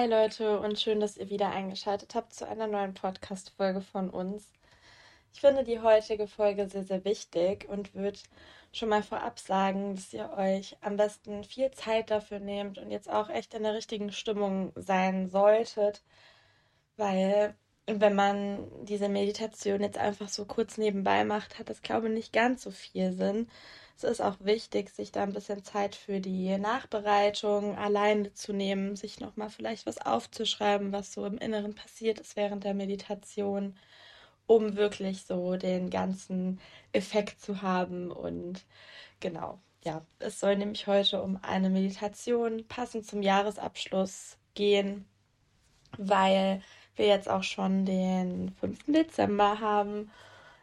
Hi Leute und schön, dass ihr wieder eingeschaltet habt zu einer neuen Podcast-Folge von uns. Ich finde die heutige Folge sehr, sehr wichtig und würde schon mal vorab sagen, dass ihr euch am besten viel Zeit dafür nehmt und jetzt auch echt in der richtigen Stimmung sein solltet, weil wenn man diese Meditation jetzt einfach so kurz nebenbei macht, hat das, glaube ich, nicht ganz so viel Sinn. Es ist auch wichtig, sich da ein bisschen Zeit für die Nachbereitung alleine zu nehmen, sich nochmal vielleicht was aufzuschreiben, was so im Inneren passiert ist während der Meditation, um wirklich so den ganzen Effekt zu haben. Und genau, ja, es soll nämlich heute um eine Meditation passend zum Jahresabschluss gehen, weil wir jetzt auch schon den 5. Dezember haben.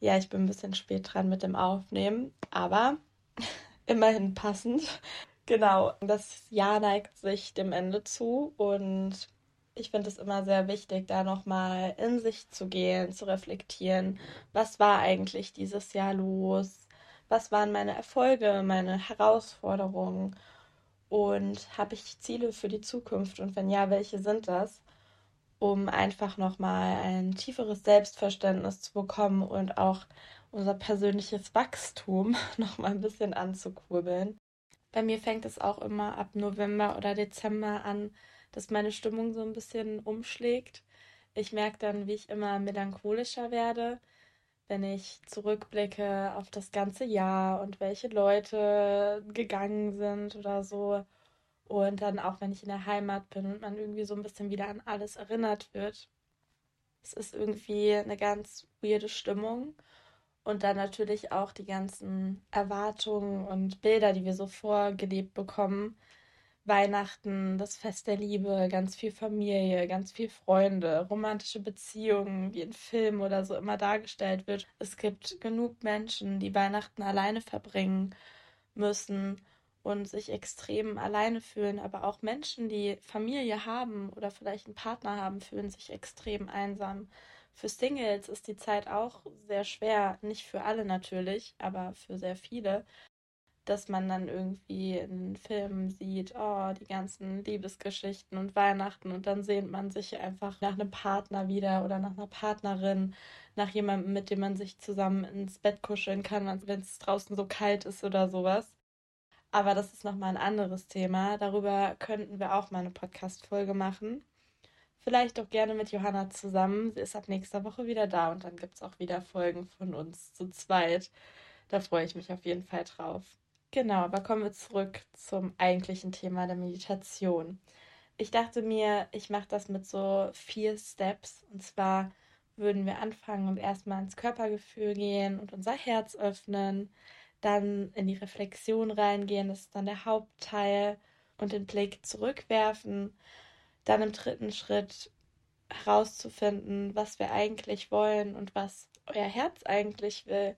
Ja, ich bin ein bisschen spät dran mit dem Aufnehmen, aber immerhin passend. Genau, das Jahr neigt sich dem Ende zu und ich finde es immer sehr wichtig, da nochmal in sich zu gehen, zu reflektieren, was war eigentlich dieses Jahr los, was waren meine Erfolge, meine Herausforderungen und habe ich Ziele für die Zukunft und wenn ja, welche sind das? Um einfach nochmal ein tieferes Selbstverständnis zu bekommen und auch unser persönliches Wachstum noch mal ein bisschen anzukurbeln. Bei mir fängt es auch immer ab November oder Dezember an, dass meine Stimmung so ein bisschen umschlägt. Ich merke dann, wie ich immer melancholischer werde, wenn ich zurückblicke auf das ganze Jahr und welche Leute gegangen sind oder so. Und dann auch, wenn ich in der Heimat bin und man irgendwie so ein bisschen wieder an alles erinnert wird. Es ist irgendwie eine ganz weirde Stimmung. Und dann natürlich auch die ganzen Erwartungen und Bilder, die wir so vorgelebt bekommen. Weihnachten, das Fest der Liebe, ganz viel Familie, ganz viel Freunde, romantische Beziehungen, wie in Filmen oder so immer dargestellt wird. Es gibt genug Menschen, die Weihnachten alleine verbringen müssen und sich extrem alleine fühlen, aber auch Menschen, die Familie haben oder vielleicht einen Partner haben, fühlen sich extrem einsam. Für Singles ist die Zeit auch sehr schwer, nicht für alle natürlich, aber für sehr viele, dass man dann irgendwie in Filmen sieht, oh, die ganzen Liebesgeschichten und Weihnachten und dann sehnt man sich einfach nach einem Partner wieder oder nach einer Partnerin, nach jemandem, mit dem man sich zusammen ins Bett kuscheln kann, wenn es draußen so kalt ist oder sowas. Aber das ist nochmal ein anderes Thema. Darüber könnten wir auch mal eine Podcast-Folge machen. Vielleicht auch gerne mit Johanna zusammen. Sie ist ab nächster Woche wieder da und dann gibt es auch wieder Folgen von uns zu zweit. Da freue ich mich auf jeden Fall drauf. Genau, aber kommen wir zurück zum eigentlichen Thema der Meditation. Ich dachte mir, ich mache das mit so vier Steps. Und zwar würden wir anfangen und erstmal ins Körpergefühl gehen und unser Herz öffnen, dann in die Reflexion reingehen, das ist dann der Hauptteil, und den Blick zurückwerfen dann im dritten Schritt herauszufinden, was wir eigentlich wollen und was euer Herz eigentlich will.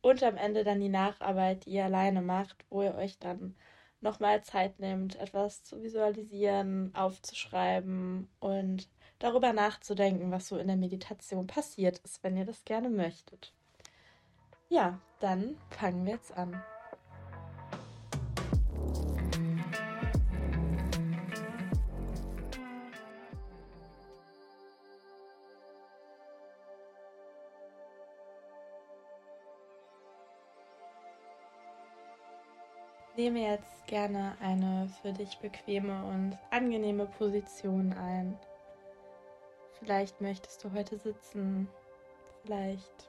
Und am Ende dann die Nacharbeit, die ihr alleine macht, wo ihr euch dann nochmal Zeit nehmt, etwas zu visualisieren, aufzuschreiben und darüber nachzudenken, was so in der Meditation passiert ist, wenn ihr das gerne möchtet. Ja, dann fangen wir jetzt an. Nehme jetzt gerne eine für dich bequeme und angenehme Position ein. Vielleicht möchtest du heute sitzen, vielleicht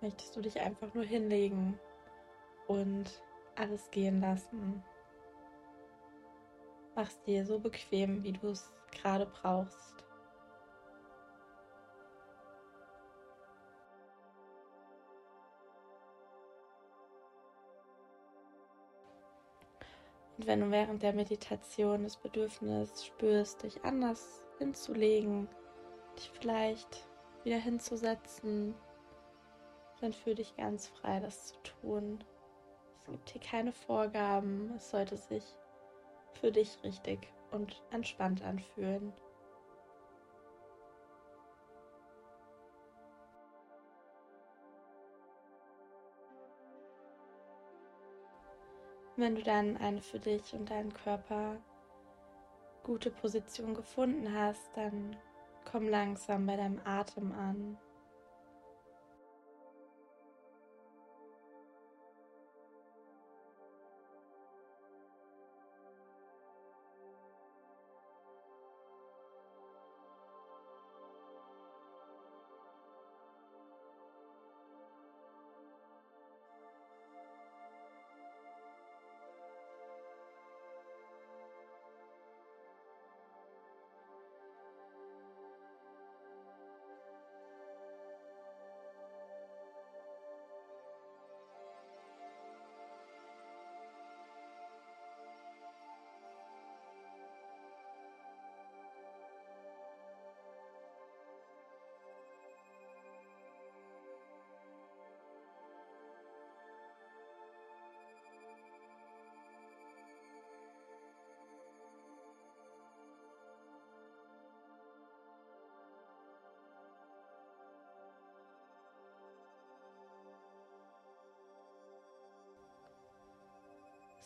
möchtest du dich einfach nur hinlegen und alles gehen lassen. Mach's dir so bequem, wie du es gerade brauchst. Und wenn du während der Meditation das Bedürfnis spürst, dich anders hinzulegen, dich vielleicht wieder hinzusetzen, dann fühl dich ganz frei, das zu tun. Es gibt hier keine Vorgaben. Es sollte sich für dich richtig und entspannt anfühlen. Wenn du dann eine für dich und deinen Körper gute Position gefunden hast, dann komm langsam bei deinem Atem an.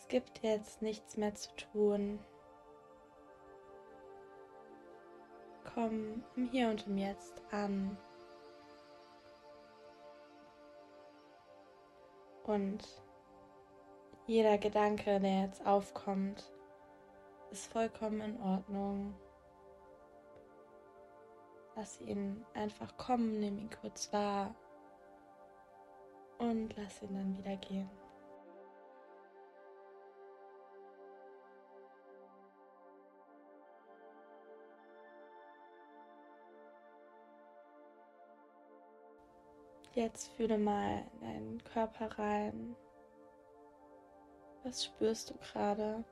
Es gibt jetzt nichts mehr zu tun. Komm im Hier und im Jetzt an. Und jeder Gedanke, der jetzt aufkommt, ist vollkommen in Ordnung. Lass ihn einfach kommen, nimm ihn kurz wahr und lass ihn dann wieder gehen. Jetzt fühle mal in deinen Körper rein. Was spürst du gerade?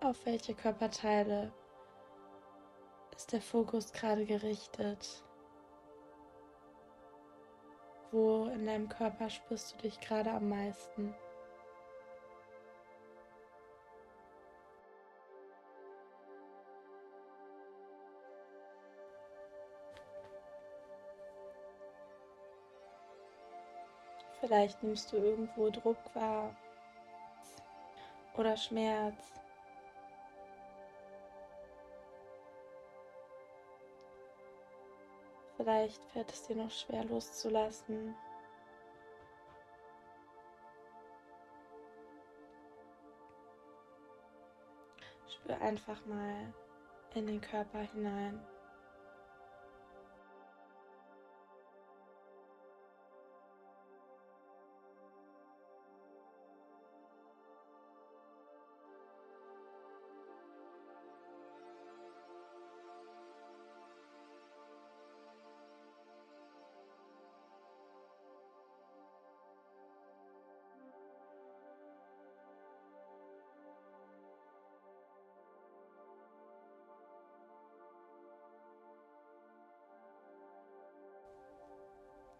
Auf welche Körperteile ist der Fokus gerade gerichtet? Wo in deinem Körper spürst du dich gerade am meisten? Vielleicht nimmst du irgendwo Druck wahr oder Schmerz. Vielleicht fällt es dir noch schwer loszulassen. Spür einfach mal in den Körper hinein.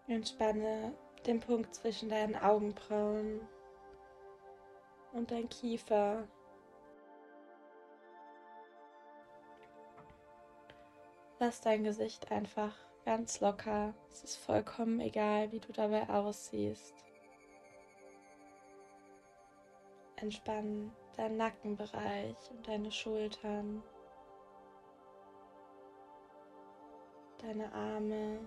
Entspanne den Punkt zwischen deinen Augenbrauen und dein Kiefer. Lass dein Gesicht einfach ganz locker. Es ist vollkommen egal, wie du dabei aussiehst. Entspann deinen Nackenbereich und deine Schultern, deine Arme,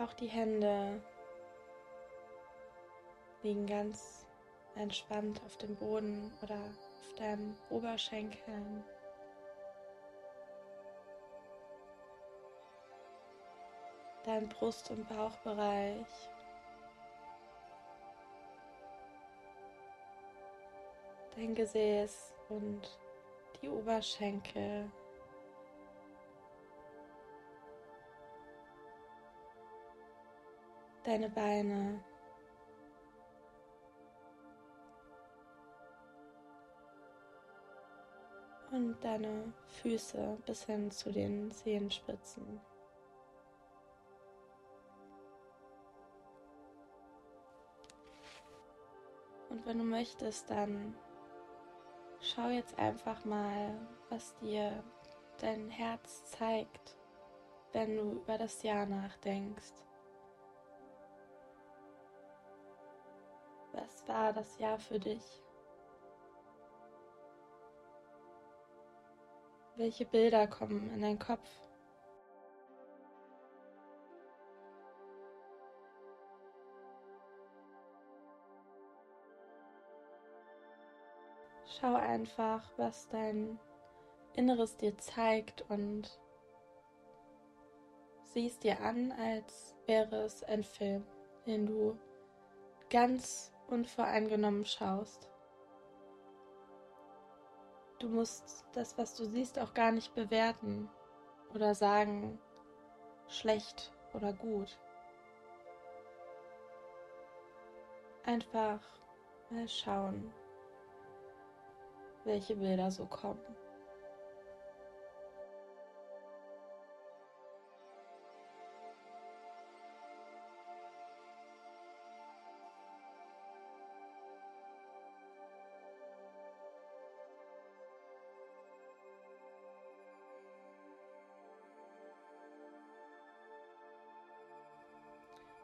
Auch die Hände liegen ganz entspannt auf dem Boden oder auf deinem Oberschenkeln. Dein Brust- und Bauchbereich. Dein Gesäß und die Oberschenkel. Deine Beine. Und deine Füße bis hin zu den Zehenspitzen. Und wenn du möchtest, dann schau jetzt einfach mal, was dir dein Herz zeigt, wenn du über das Jahr nachdenkst. Was war das Jahr für dich? Welche Bilder kommen in deinen Kopf? Schau einfach, was dein Inneres dir zeigt und siehst dir an, als wäre es ein Film, den du ganz unvoreingenommen schaust. Du musst das, was du siehst, auch gar nicht bewerten oder sagen, schlecht oder gut. Einfach mal schauen, welche Bilder so kommen.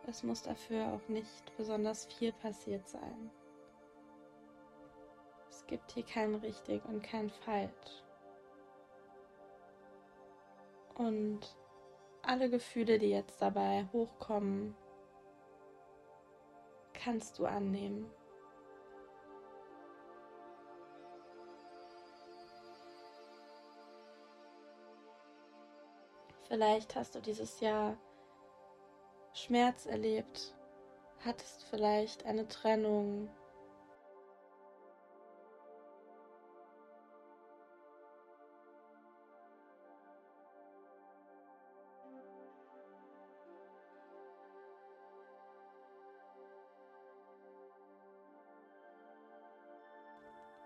Es muss dafür auch nicht besonders viel passiert sein. Es gibt hier kein richtig und kein falsch. Und alle Gefühle, die jetzt dabei hochkommen, kannst du annehmen. Vielleicht hast du dieses Jahr Schmerz erlebt, hattest vielleicht eine Trennung.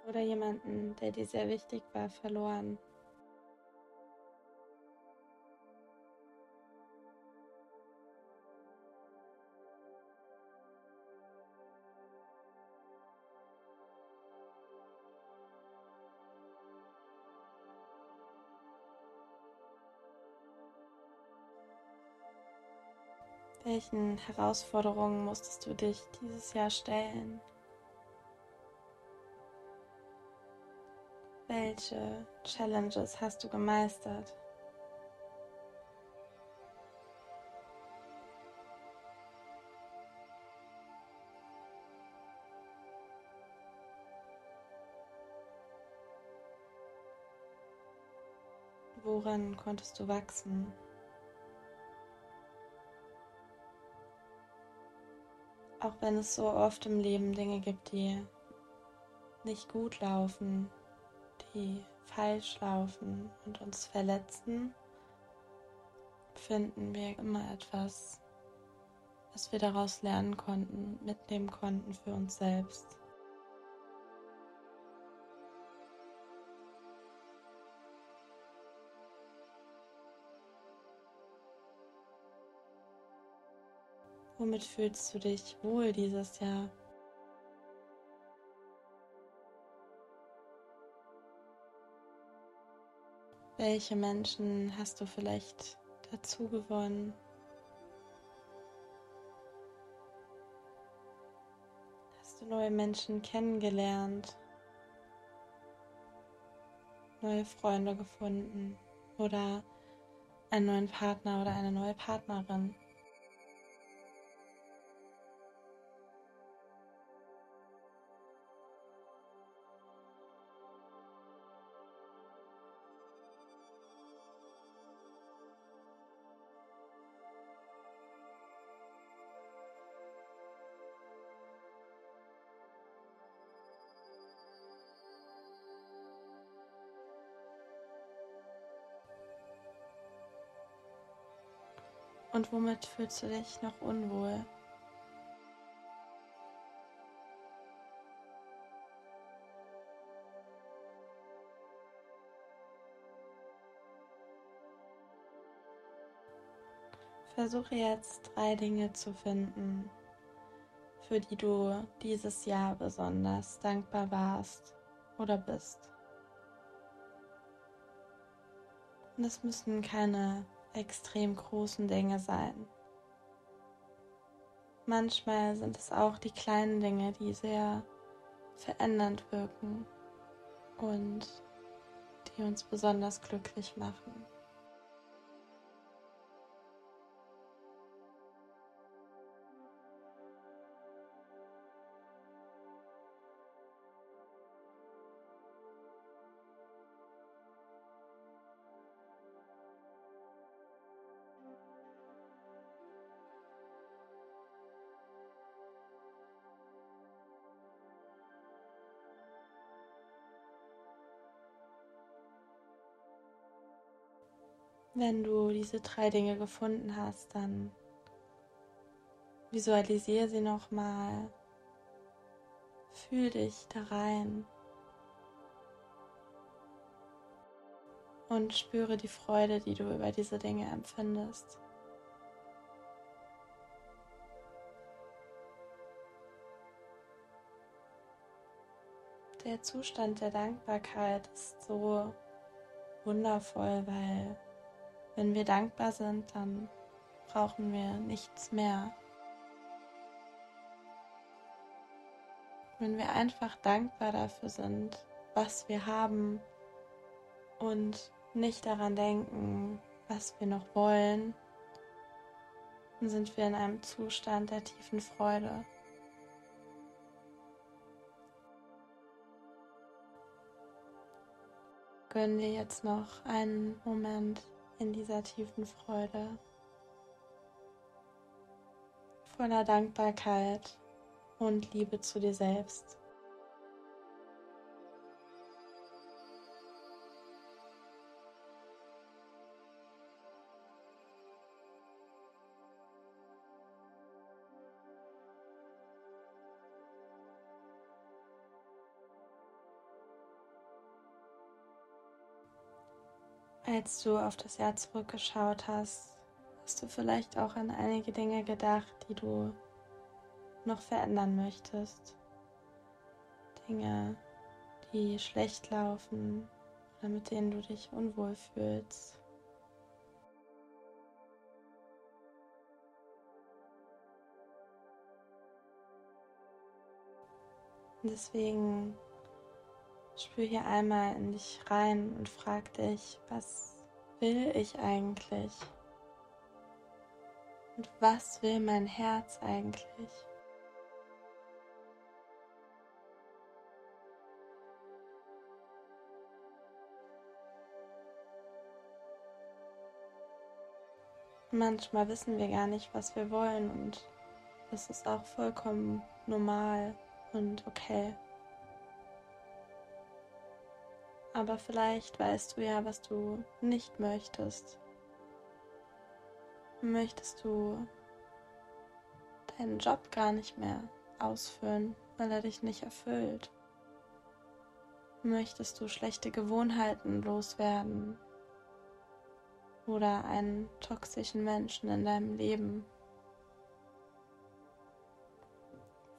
Oder jemanden, der dir sehr wichtig war, verloren. Welchen Herausforderungen musstest du dich dieses Jahr stellen? Welche Challenges hast du gemeistert? Woran konntest du wachsen? Auch wenn es so oft im Leben Dinge gibt, die nicht gut laufen, die falsch laufen und uns verletzen, finden wir immer etwas, was wir daraus lernen konnten, mitnehmen konnten für uns selbst. Womit fühlst du dich wohl dieses Jahr? Welche Menschen hast du vielleicht dazu gewonnen? Hast du neue Menschen kennengelernt? Neue Freunde gefunden? Oder einen neuen Partner oder eine neue Partnerin? Und womit fühlst du dich noch unwohl? Versuche jetzt drei Dinge zu finden, für die du dieses Jahr besonders dankbar warst oder bist. Und es müssen keine extrem großen Dinge sein. manchmal sind es auch die kleinen Dinge, die sehr verändernd wirken und die uns besonders glücklich machen. Wenn du diese drei Dinge gefunden hast, dann visualisiere sie nochmal. Fühl dich da rein. Und spüre die Freude, die du über diese Dinge empfindest. Der Zustand der Dankbarkeit ist so wundervoll, weil wenn wir dankbar sind, dann brauchen wir nichts mehr. Wenn wir einfach dankbar dafür sind, was wir haben und nicht daran denken, was wir noch wollen, dann sind wir in einem Zustand der tiefen Freude. Gönnen wir jetzt noch einen Moment in dieser tiefen Freude, voller Dankbarkeit und Liebe zu dir selbst. Als du auf das Jahr zurückgeschaut hast, hast du vielleicht auch an einige Dinge gedacht, die du noch verändern möchtest. Dinge, die schlecht laufen oder mit denen du dich unwohl fühlst. deswegen Spür hier einmal in dich rein und frag dich, was will ich eigentlich? Und was will mein Herz eigentlich? Manchmal wissen wir gar nicht, was wir wollen und das ist auch vollkommen normal und okay. Aber vielleicht weißt du ja, was du nicht möchtest. Möchtest du deinen Job gar nicht mehr ausführen, weil er dich nicht erfüllt? Möchtest du schlechte Gewohnheiten loswerden oder einen toxischen Menschen in deinem Leben?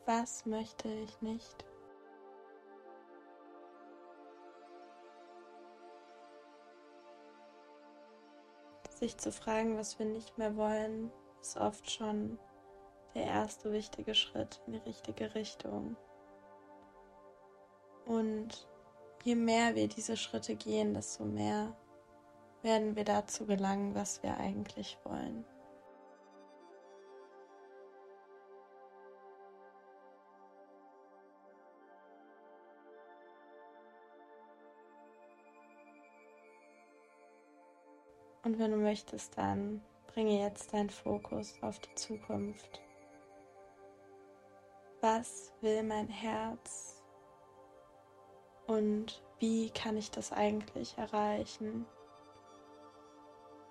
Was möchte ich nicht? Sich zu fragen, was wir nicht mehr wollen, ist oft schon der erste wichtige Schritt in die richtige Richtung. Und je mehr wir diese Schritte gehen, desto mehr werden wir dazu gelangen, was wir eigentlich wollen. Und wenn du möchtest, dann bringe jetzt deinen Fokus auf die Zukunft. Was will mein Herz? Und wie kann ich das eigentlich erreichen?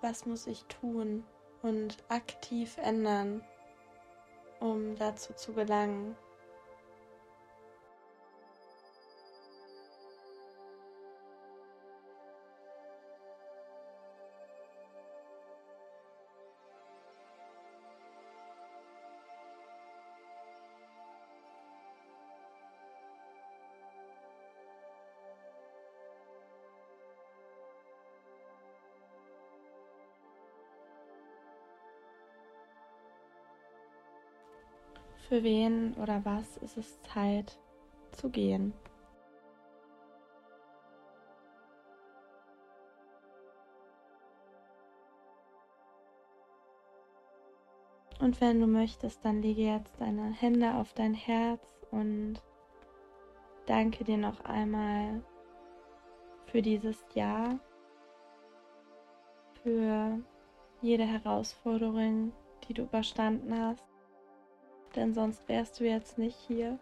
Was muss ich tun und aktiv ändern, um dazu zu gelangen? Für wen oder was ist es Zeit zu gehen? Und wenn du möchtest, dann lege jetzt deine Hände auf dein Herz und danke dir noch einmal für dieses Jahr, für jede Herausforderung, die du überstanden hast, denn sonst wärst du jetzt nicht hier.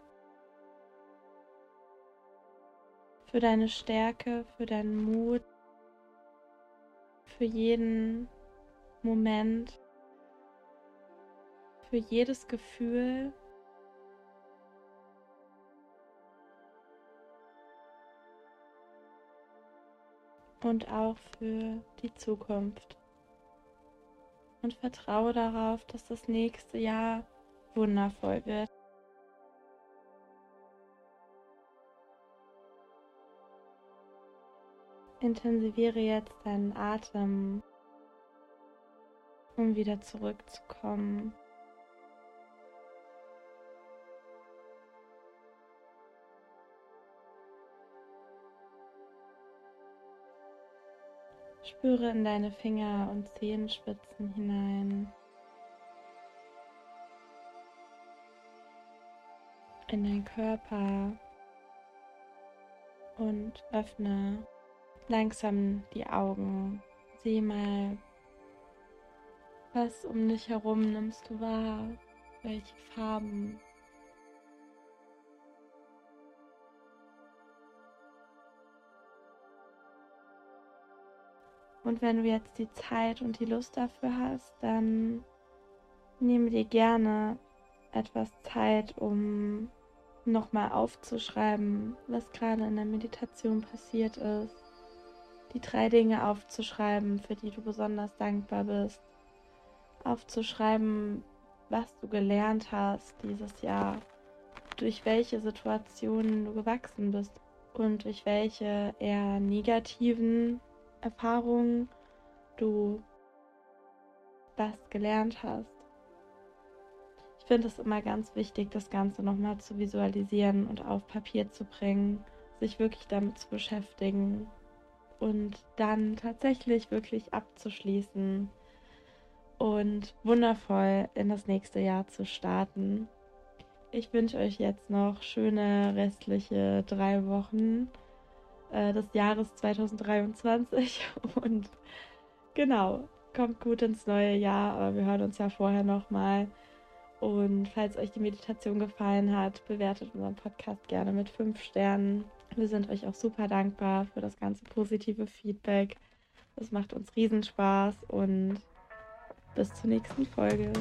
Für deine Stärke, für deinen Mut, für jeden Moment, für jedes Gefühl. Und auch für die Zukunft. Und vertraue darauf, dass das nächste Jahr wundervoll wird. Intensiviere jetzt deinen Atem, um wieder zurückzukommen. Spüre in deine Finger und Zehenspitzen hinein. In deinen Körper und öffne langsam die Augen. Sieh mal, was um dich herum nimmst du wahr, welche Farben Und wenn du jetzt die Zeit und die Lust dafür hast, dann nehme dir gerne etwas Zeit, um nochmal aufzuschreiben, was gerade in der Meditation passiert ist. Die drei Dinge aufzuschreiben, für die du besonders dankbar bist. Aufzuschreiben, was du gelernt hast dieses Jahr, durch welche Situationen du gewachsen bist und durch welche eher negativen Erfahrungen du was gelernt hast. Ich finde es immer ganz wichtig, das Ganze nochmal zu visualisieren und auf Papier zu bringen, sich wirklich damit zu beschäftigen und dann tatsächlich wirklich abzuschließen und wundervoll in das nächste Jahr zu starten. Ich wünsche euch jetzt noch schöne restliche drei Wochen äh, des Jahres 2023. Und genau, kommt gut ins neue Jahr, aber wir hören uns ja vorher nochmal. Und falls euch die Meditation gefallen hat, bewertet unseren Podcast gerne mit 5 Sternen. Wir sind euch auch super dankbar für das ganze positive Feedback. Das macht uns Riesenspaß und bis zur nächsten Folge.